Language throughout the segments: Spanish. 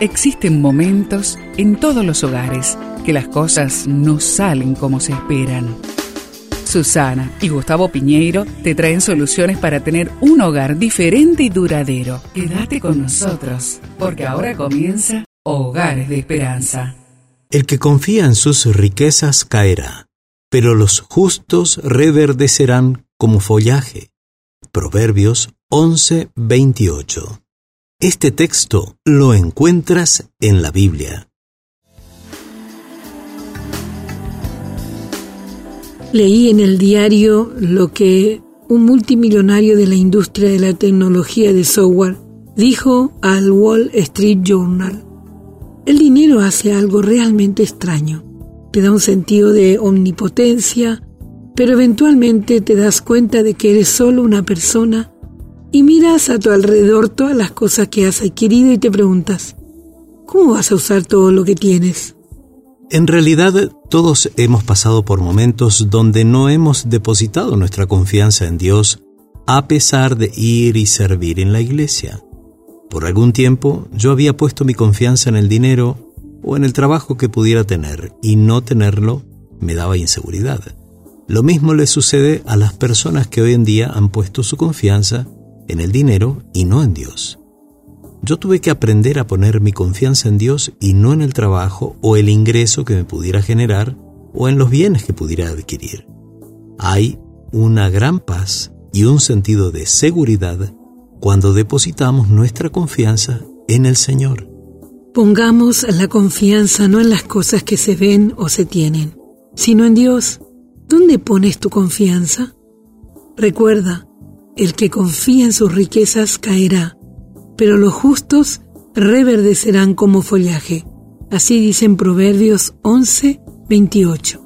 Existen momentos en todos los hogares que las cosas no salen como se esperan. Susana y Gustavo Piñeiro te traen soluciones para tener un hogar diferente y duradero. Quédate con nosotros, porque ahora comienza Hogares de Esperanza. El que confía en sus riquezas caerá, pero los justos reverdecerán como follaje. Proverbios 11:28 este texto lo encuentras en la Biblia. Leí en el diario lo que un multimillonario de la industria de la tecnología de software dijo al Wall Street Journal. El dinero hace algo realmente extraño. Te da un sentido de omnipotencia, pero eventualmente te das cuenta de que eres solo una persona y miras a tu alrededor todas las cosas que has adquirido y te preguntas, ¿cómo vas a usar todo lo que tienes? En realidad, todos hemos pasado por momentos donde no hemos depositado nuestra confianza en Dios a pesar de ir y servir en la iglesia. Por algún tiempo yo había puesto mi confianza en el dinero o en el trabajo que pudiera tener y no tenerlo me daba inseguridad. Lo mismo le sucede a las personas que hoy en día han puesto su confianza en el dinero y no en Dios. Yo tuve que aprender a poner mi confianza en Dios y no en el trabajo o el ingreso que me pudiera generar o en los bienes que pudiera adquirir. Hay una gran paz y un sentido de seguridad cuando depositamos nuestra confianza en el Señor. Pongamos la confianza no en las cosas que se ven o se tienen, sino en Dios. ¿Dónde pones tu confianza? Recuerda, el que confía en sus riquezas caerá, pero los justos reverdecerán como follaje. Así dicen Proverbios 11, 28.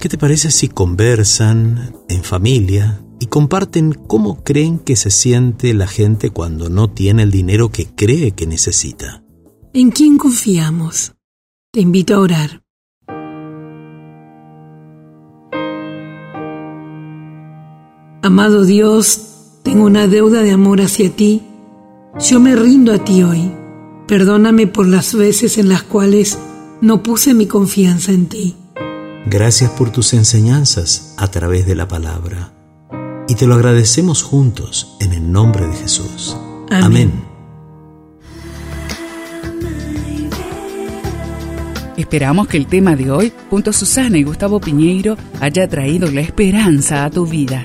¿Qué te parece si conversan en familia y comparten cómo creen que se siente la gente cuando no tiene el dinero que cree que necesita? ¿En quién confiamos? Te invito a orar. Amado Dios, tengo una deuda de amor hacia ti. Yo me rindo a ti hoy. Perdóname por las veces en las cuales no puse mi confianza en ti. Gracias por tus enseñanzas a través de la palabra. Y te lo agradecemos juntos en el nombre de Jesús. Amén. Amén. Esperamos que el tema de hoy, junto a Susana y Gustavo Piñeiro, haya traído la esperanza a tu vida.